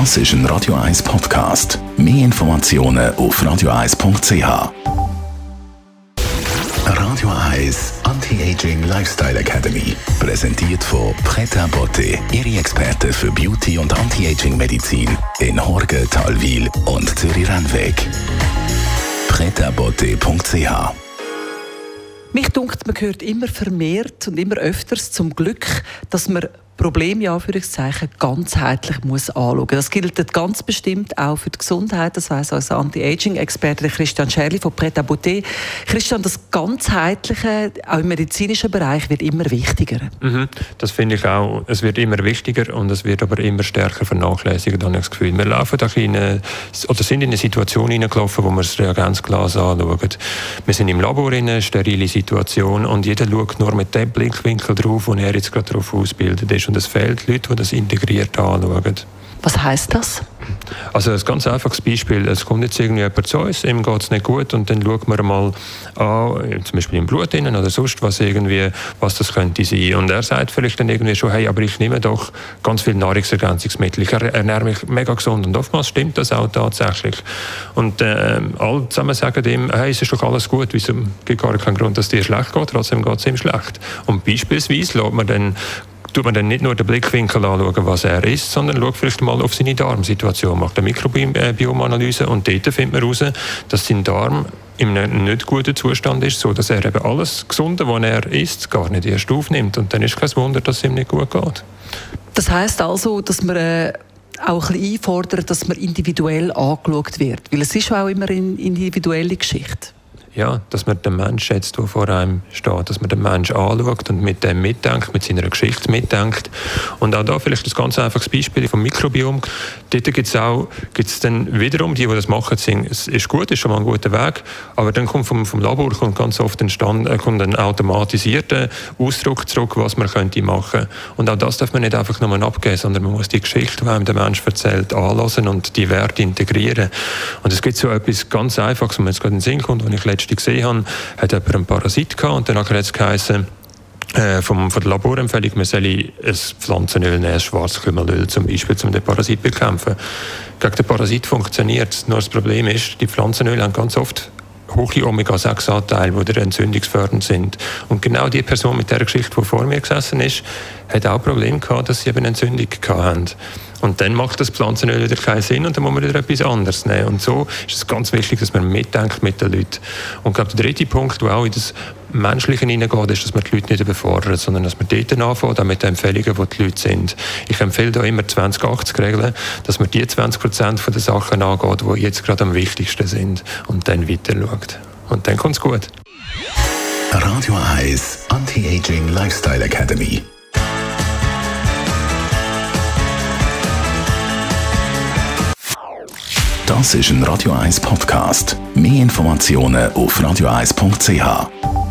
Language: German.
Das ist ein Radio 1 Podcast. Mehr Informationen auf radio1.ch. Radio 1 Anti-Aging Lifestyle Academy. Präsentiert von Preta Botte, Ihre Experte für Beauty und Anti-Aging-Medizin in Horge, Talwil und Zürich-Rennweg. pretabotte.ch mich dunkt, man hört immer vermehrt und immer öfters zum Glück, dass man Problem ja Anführungszeichen ganzheitlich muss anschauen. Das gilt ganz bestimmt auch für die Gesundheit. Das weiß als Anti-Aging-Experte Christian Scherli von Pret à Beauté. Christian, das ganzheitliche auch im medizinischen Bereich wird immer wichtiger. Mhm, das finde ich auch. Es wird immer wichtiger und es wird aber immer stärker vernachlässigt. Habe das Gefühl. Wir laufen da in eine, oder sind in eine Situation hineingelaufen, wo wir das Reagenzglas anschauen. Wir sind im Labor in einer sterilen Situation und jeder schaut nur mit dem Blickwinkel drauf, wo er jetzt gerade darauf ausbildet. Und es fehlt Leute, die das integriert anschauen. Was heißt das? Also ein ganz einfaches Beispiel. Es kommt jetzt irgendwie jemand zu uns, ihm geht es nicht gut und dann schauen wir mal an, zum Beispiel im Blut innen oder sonst was irgendwie, was das könnte sein. Und er sagt vielleicht dann irgendwie schon, hey, aber ich nehme doch ganz viel Nahrungsergänzungsmittel. Ich ernähre mich mega gesund und oftmals stimmt das auch tatsächlich. Und äh, alle zusammen sagen ihm, hey, es ist doch alles gut, wieso gibt gar keinen Grund, dass dir schlecht geht, trotzdem geht es ihm schlecht. Und beispielsweise lässt man dann tut man dann nicht nur den Blickwinkel anschauen, was er ist, sondern schaut vielleicht mal auf seine Darmsituation, macht eine Mikrobiomanalyse und dort findet man heraus, dass sein Darm in einem nicht guten Zustand ist, so dass er eben alles Gesunde, was er isst, gar nicht erst aufnimmt. Und dann ist kein Wunder, dass es ihm nicht gut geht. Das heißt also, dass man äh auch ein bisschen einfordern, dass man individuell angeschaut wird. Weil es ist auch immer eine individuelle Geschichte ja, dass man den Menschen jetzt, der vor einem steht, dass man den Menschen anschaut und mit dem mitdenkt, mit seiner Geschichte mitdenkt. Und auch da vielleicht ein ganz einfaches Beispiel vom Mikrobiom. Dort gibt es auch, gibt's dann wiederum, die, die das machen, sagen, es ist gut, ist schon mal ein guter Weg, aber dann kommt vom, vom Labor kommt ganz oft ein, Stand, äh, kommt ein automatisierter Ausdruck zurück, was man könnte machen. Und auch das darf man nicht einfach nur abgeben, sondern man muss die Geschichte, die einem der Mensch erzählt, anlassen und die Werte integrieren. Und es gibt so etwas ganz Einfaches, wenn man jetzt gerade in den Sinn kommt, was ich letztens gesehen habe, hat jemand einen Parasit gehabt und dann hat es geheißen, äh, vom, von der Laborempfehlung, man soll ein Pflanzenöl nehmen, ein Schwarzkümmelöl zum Beispiel, um den Parasit zu bekämpfen. Gegen den Parasit funktioniert es. Nur das Problem ist, die Pflanzenöle haben ganz oft hohe Omega-6-Anteile, die entzündungsfördernd sind. Und genau die Person mit der Geschichte, die vor mir gesessen ist, hat auch Probleme gehabt, dass sie eben Entzündung hatten. Und dann macht das Pflanzenöl wieder keinen Sinn und dann muss man wieder etwas anderes nehmen. Und so ist es ganz wichtig, dass man mitdenkt mit den Leuten. Und ich glaube, der dritte Punkt, der auch in das Menschliche hineingeht, ist, dass man die Leute nicht überfordert, sondern dass man dort anfängt, auch mit den Empfehlungen, die die Leute sind. Ich empfehle da immer 20-80-Regeln, dass man die 20 Prozent der Sachen angeht, die jetzt gerade am wichtigsten sind und dann weiter schaut. Und dann kommt es gut. Radio 1 Anti-Aging Lifestyle Academy. Das ist ein Radio 1 Podcast. Mehr Informationen auf radio1.ch.